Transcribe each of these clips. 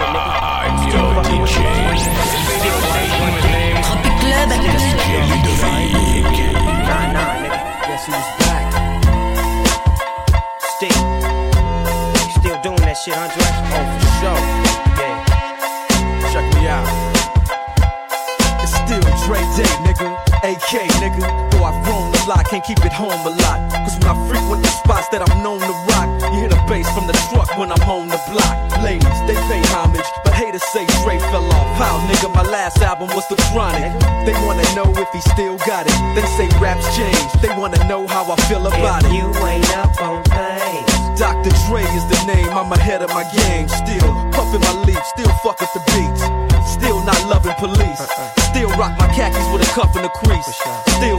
I'm your DJ. Club. Nah, nah, nigga. Back? Still. Still doing that shit, Andre? Oh, for sure. Yeah. Check me out. It's still Dre Day, nigga. AK, nigga. Though I've roamed a lot, can't keep it home a lot. Cause when I frequent the spots that I'm known to rock, you hear the bass from the truck when I'm on the block. Ladies, they pay homage, but haters say Dre fell off. How, nigga, my last album was The Chronic. They wanna know if he still got it. They say raps change. They wanna know how I feel about If it. you ain't up on things. Dr. Dre is the name, I'm ahead of my game. Still puffin' my leaf, still fuck with the beats. Still not loving police. Uh-uh. Still rock my khakis with a cuff and a crease. Still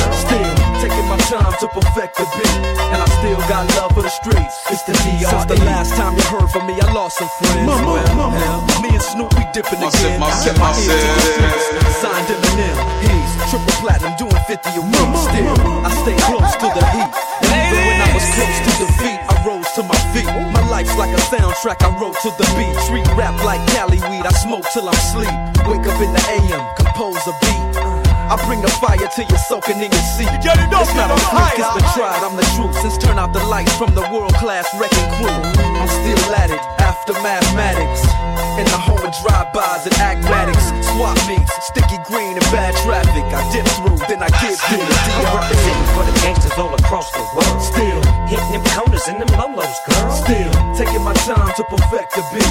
Still taking time to perfect the beat, and I still got love for the streets. It's the DR. Since the last time you heard from me, I lost some friends. well, hell, me and Snoop we dipping Myself, again. myself, I set my ear to the myself. streets. Signed Eminem, he's triple platinum, doing 50 a week. Still, I stay close to the heat. And even when I was close to defeat, I rose to my feet. My life's like a soundtrack, I wrote to the beat. Treat rap like Cali weed, I smoke till I'm sleep. Wake up in the AM, compose a beat. I bring the fire till you're soaking in your seat. It's not a fluke, it's been tried, I'm the truth. Since turn out the lights from the world class wrecking crew. I'm still at it, after mathematics. In the home of drive-bys and acmatics. Swap meets, sticky green and bad traffic. I dip through, then I get through the I'm representing for the gangsters all across the world. Still, Hitting them corners and them lolos, girl. still taking my time to perfect the beat.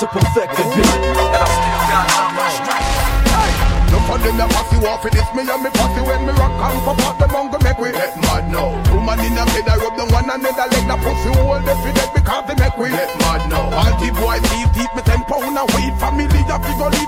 to perfect the beat, I for the for them off, me and me when me rock make we get mad now. In bed, I rub them one pussy hold because they make we get mad now. All the boys leave deep, me ten pound a weed, family leave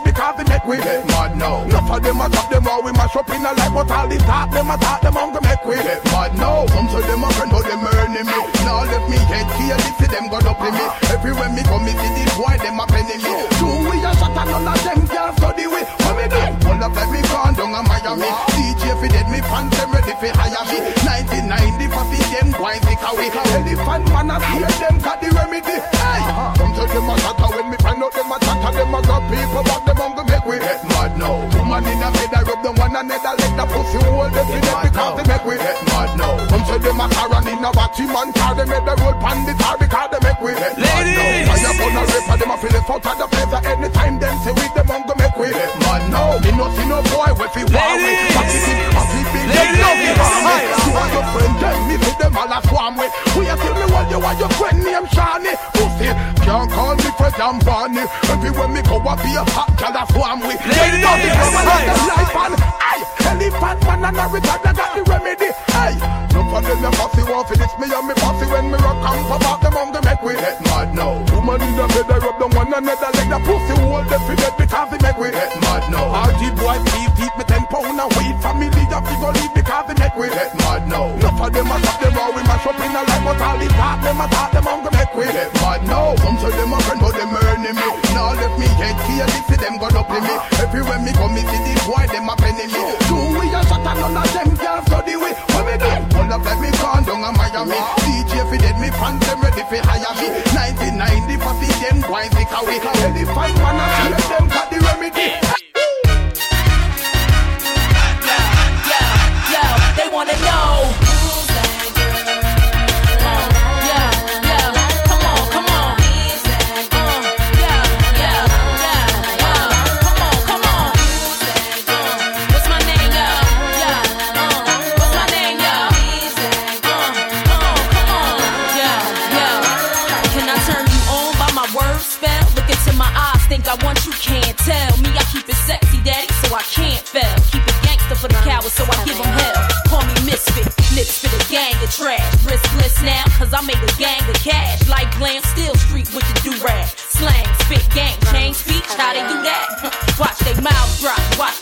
because they make we get mad now. Them top them all, we mash up in a life, but all the talk them a talk them make we get mad now. Some say them them me. Now let me head here, this them got up in me. Everywhere me come, me see the boy, them a penny me. Two we a shot and none of them can study we. What me do? Pull up every gone down a Miami. DJ fi dead me fans them ready fi hire me. 1990 for see them wine take away. Elephant man a hear them got the remedy. Hey, some say them a shatter when me find out them a chatter. Them a got people but them go make we get mad now. Woman in a bed I rub them one another leg the pussy hold them fi dead because they make we get mad say them a Karen in a batty man car them make the roll pan the car because they make we get mad now. Fire burn a raper them a feel it out of the place anytime them say we them on go make we get mad now. Me no see no boy we fi war with. In, pack it big, them love me for me. You and your friend them me see them all a swarm with. We a tell me what you and your friend named Shani. Pussy can't call me Fred and Barney. Everywhere me go I be a hot gal a swarm with. They love me for my life and ay, elephant man and a retard I got the remedy. Hey, for them them pussy want for this me and me pussy when me rock and pop out them on the make we get mad now. Woman in the bed I rub them one another like the pussy hold them for dead because they make we get mad now. RG boy beef deep me ten pound a weed family that we go leave because they make we get mad now. Enough of them a top them all we mash up in a life but all the talk them a talk them on the make we get mad now. Some say them a friend but them earning me. enemy. Everywhere me come, me see the boy, them a penny me. Up let me gone down a Miami. DJ fi dead, me fans them ready fi hire me. 1990 for see them boys take away. Elephant man a them trash. Riskless now, cause I make a gang of cash. Like glam, still street with the do-rag. Slang, spit, gang, change speech, how they do that? Watch they mouths drop, watch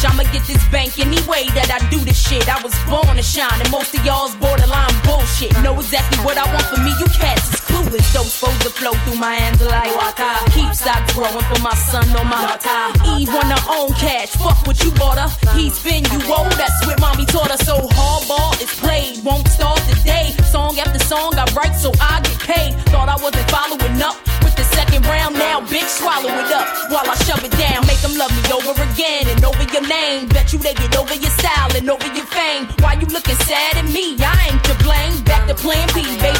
bitch. I'ma get this bank any way that I do this shit. I was born to shine, and most of y'all's borderline bullshit. Know exactly what I want for me, you cats is clueless. Those supposed to flow through my hands like water. Keep stock growing for my son on my water. Eve want her own cash, fuck what you bought her. He spin you old, that's what mommy taught her. So hardball is played, won't start today. Song after song I write so I get paid. Thought I wasn't following up they get over your style and over your fame. Why you looking sad at me? I ain't to blame. Back to plan B, baby,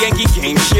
Yankee game. Shit,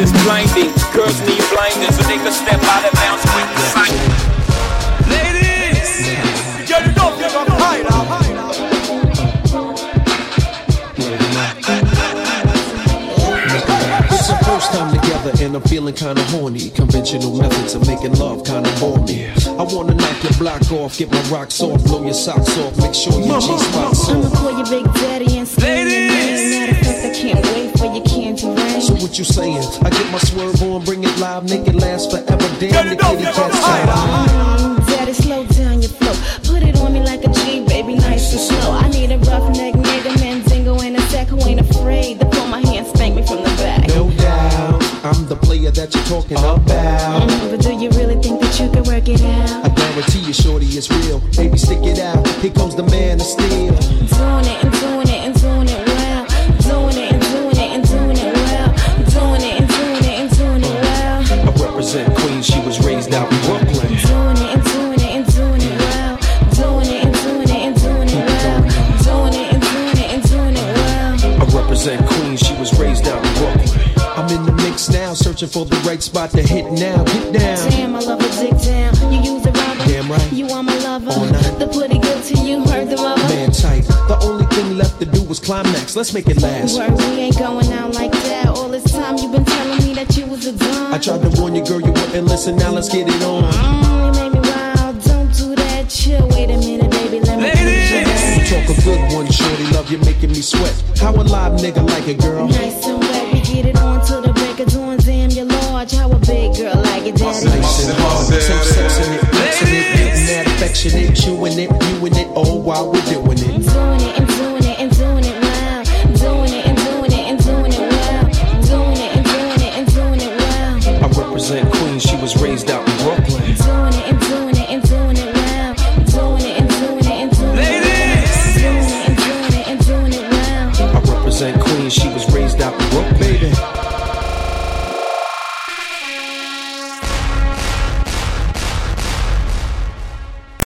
Is blinding, girls need blinders so they can step out of bounds quick. Ladies, you know you're gonna hide out. It's our first time together and I'm feeling kinda horny. Conventional methods of making love kinda bore me. I wanna knock your block off, get my rocks off, blow your socks off, make sure your G-spot's I'ma call your big daddy and scream your name. Matter of fact, I can't wait for your candy rain. So what you saying? I get my swerve on, bring it live, make it last forever. Damn, the kitty cat's tired. Daddy, slow down your flow. Put it on me like a G, baby, nice and slow. I need a rough roughneck nigga, Mandingo, and a sack who ain't afraid to pull my hand, spank me from the back. No doubt, I'm the player that you're talking about. Mm, but do you really think that you can work it out? I guarantee you, shorty, it's real. Baby, stick it out. Here comes the man of steel. Searching for the right spot to hit now. Get down. Damn, I love a dick down. You use a rubber. Damn right. You are my lover. All night. The pretty good to you, heard the rubber. Man tight. The only thing left to do was climax. Let's make it last. Word, we ain't going out like that. All this time you've been telling me that you was a dumb. I tried to warn you, girl, you wouldn't listen. Now let's get it on. Mm, you made me wild. Don't do that. Chill. Wait a minute, baby. Let me your talk a good one, shorty. Love you making me sweat. How a live nigga like it, girl? Nice so sexing it, flexing it, getting that affectionate, chewing it, viewing it, all while we're doing it.